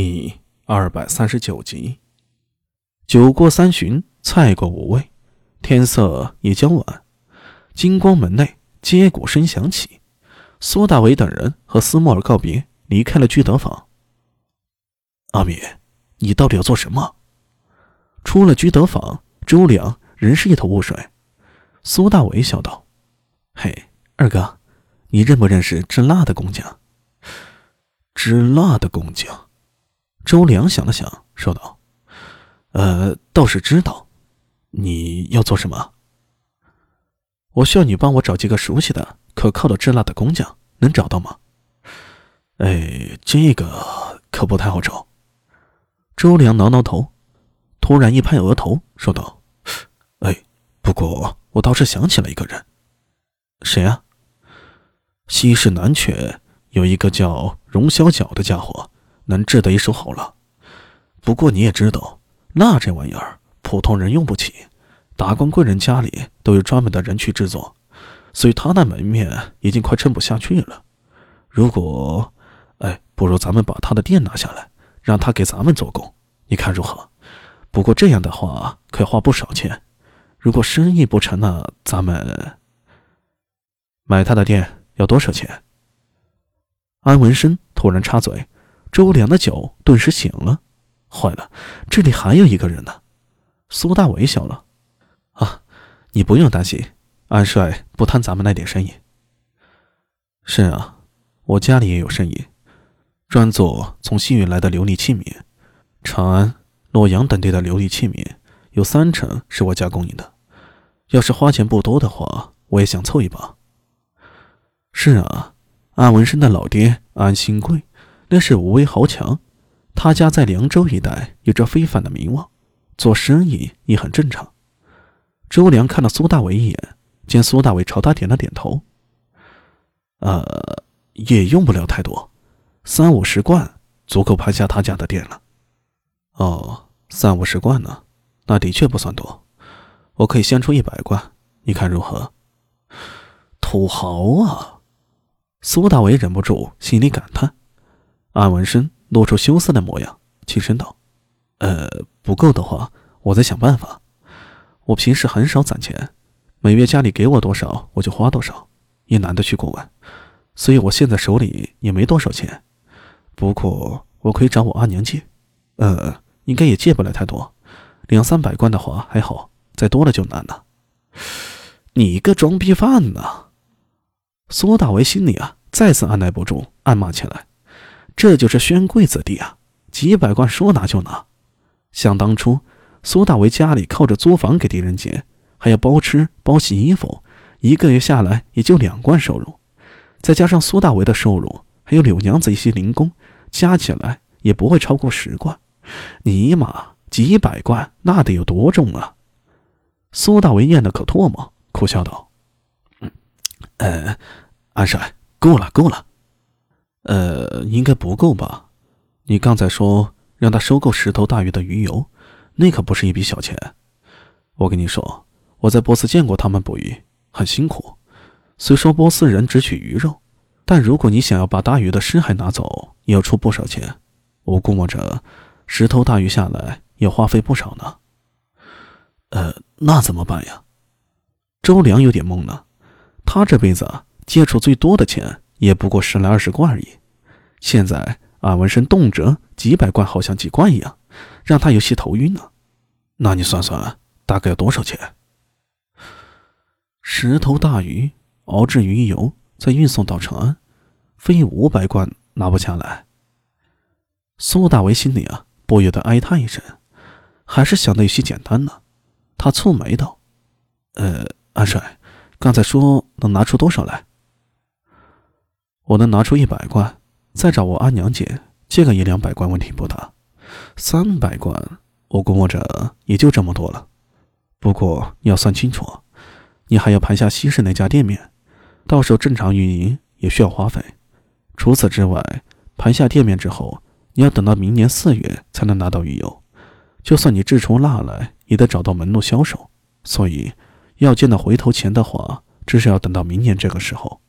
第二百三十九集。酒过三巡，菜过五味，天色已将晚。金光门内接鼓声响起，苏大伟等人和斯莫尔告别，离开了居德坊。阿米，你到底要做什么？出了居德坊，周良仍是一头雾水。苏大伟笑道：“嘿，二哥，你认不认识制蜡的工匠？制蜡的工匠。”周良想了想，说道：“呃，倒是知道。你要做什么？我需要你帮我找几个熟悉的、可靠的制蜡的工匠，能找到吗？”哎，这个可不太好找。周良挠挠头，突然一拍额头，说道：“哎，不过我倒是想起了一个人。谁啊？西市南阙有一个叫荣小脚的家伙。”能治得一手好了，不过你也知道，蜡这玩意儿普通人用不起，达官贵人家里都有专门的人去制作，所以他那门面已经快撑不下去了。如果，哎，不如咱们把他的店拿下来，让他给咱们做工，你看如何？不过这样的话可要花不少钱，如果生意不成呢，咱们买他的店要多少钱？安文生突然插嘴。周良的酒顿时醒了，坏了，这里还有一个人呢。苏大伟笑了：“啊，你不用担心，安帅不贪咱们那点生意。是啊，我家里也有生意，专做从西域来的琉璃器皿，长安、洛阳等地的琉璃器皿有三成是我家供应的。要是花钱不多的话，我也想凑一把。是啊，安文生的老爹安新贵。”那是武威豪强，他家在凉州一带有着非凡的名望，做生意也很正常。周良看了苏大伟一眼，见苏大伟朝他点了点头。呃，也用不了太多，三五十贯足够盘下他家的店了。哦，三五十贯呢？那的确不算多，我可以先出一百贯，你看如何？土豪啊！苏大伟忍不住心里感叹。安文生露出羞涩的模样，轻声道：“呃，不够的话，我再想办法。我平时很少攒钱，每月家里给我多少，我就花多少，也懒得去过问，所以我现在手里也没多少钱。不过我可以找我阿娘借，呃，应该也借不来太多，两三百贯的话还好，再多了就难了。你个装逼犯呐！”苏大为心里啊，再次按耐不住，暗骂起来。这就是宣贵子弟啊！几百贯说拿就拿。想当初，苏大为家里靠着租房给狄仁杰，还要包吃包洗衣服，一个月下来也就两贯收入，再加上苏大为的收入，还有柳娘子一些零工，加起来也不会超过十贯。尼玛，几百贯那得有多重啊！苏大为咽了口唾沫，苦笑道：“嗯，呃，安帅，够了，够了。”呃，应该不够吧？你刚才说让他收购十头大鱼的鱼油，那可不是一笔小钱。我跟你说，我在波斯见过他们捕鱼，很辛苦。虽说波斯人只取鱼肉，但如果你想要把大鱼的尸骸拿走，也要出不少钱。我估摸着，十头大鱼下来要花费不少呢。呃，那怎么办呀？周良有点懵了。他这辈子接触最多的钱。也不过十来二十贯而已，现在俺纹身动辄几百贯，好像几贯一样，让他有些头晕呢。那你算算，大概要多少钱？十头大鱼熬制鱼油，再运送到长安，费五百贯拿不下来。苏大为心里啊，不由得哀叹一声，还是想的有些简单呢。他蹙眉道：“呃，安帅，刚才说能拿出多少来？”我能拿出一百贯，再找我阿娘借借个一两百贯，问题不大。三百贯，我估摸着也就这么多了。不过你要算清楚，你还要盘下西市那家店面，到时候正常运营也需要花费。除此之外，盘下店面之后，你要等到明年四月才能拿到鱼油。就算你制出蜡来，也得找到门路销售。所以，要见到回头钱的话，至少要等到明年这个时候。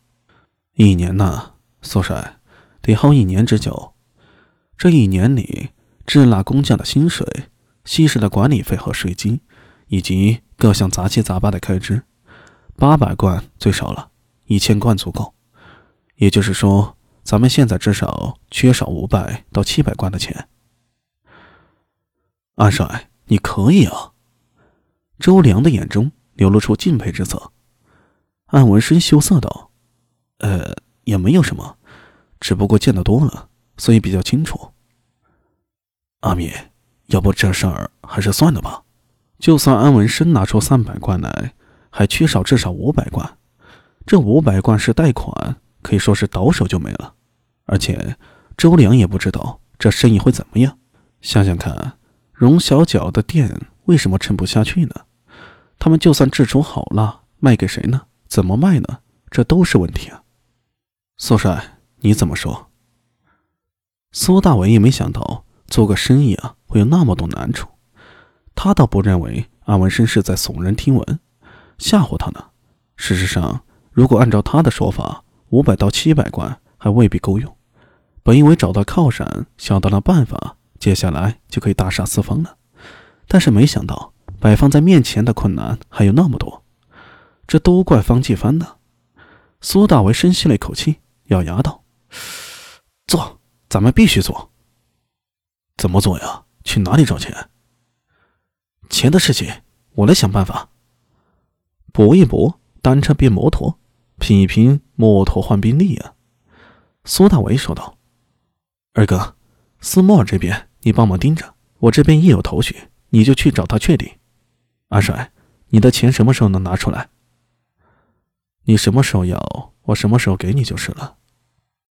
一年呐，苏帅，得耗一年之久。这一年里，滞纳工匠的薪水、稀释的管理费和税金，以及各项杂七杂八的开支，八百贯最少了，一千贯足够。也就是说，咱们现在至少缺少五百到七百贯的钱。安帅，你可以啊！周良的眼中流露出敬佩之色。安文生羞涩道：“呃，也没有什么，只不过见得多了，所以比较清楚。”阿米，要不这事儿还是算了吧。就算安文生拿出三百贯来，还缺少至少五百贯。这五百贯是贷款，可以说是倒手就没了。而且周良也不知道这生意会怎么样。想想看。荣小脚的店为什么撑不下去呢？他们就算制出好了，卖给谁呢？怎么卖呢？这都是问题啊！苏帅，你怎么说？苏大伟也没想到做个生意啊会有那么多难处，他倒不认为安文生是在耸人听闻，吓唬他呢。事实上，如果按照他的说法，五百到七百贯还未必够用。本以为找到靠山，想到了办法。接下来就可以大杀四方了，但是没想到摆放在面前的困难还有那么多，这都怪方继帆呢。苏大为深吸了一口气，咬牙道：“做，咱们必须做。怎么做呀？去哪里找钱？钱的事情我来想办法。搏一搏，单车变摩托；拼一拼，摩托换宾利啊！”苏大为说道：“二哥，斯莫尔这边。”你帮忙盯着，我这边一有头绪，你就去找他确定。阿帅，你的钱什么时候能拿出来？你什么时候要，我什么时候给你就是了。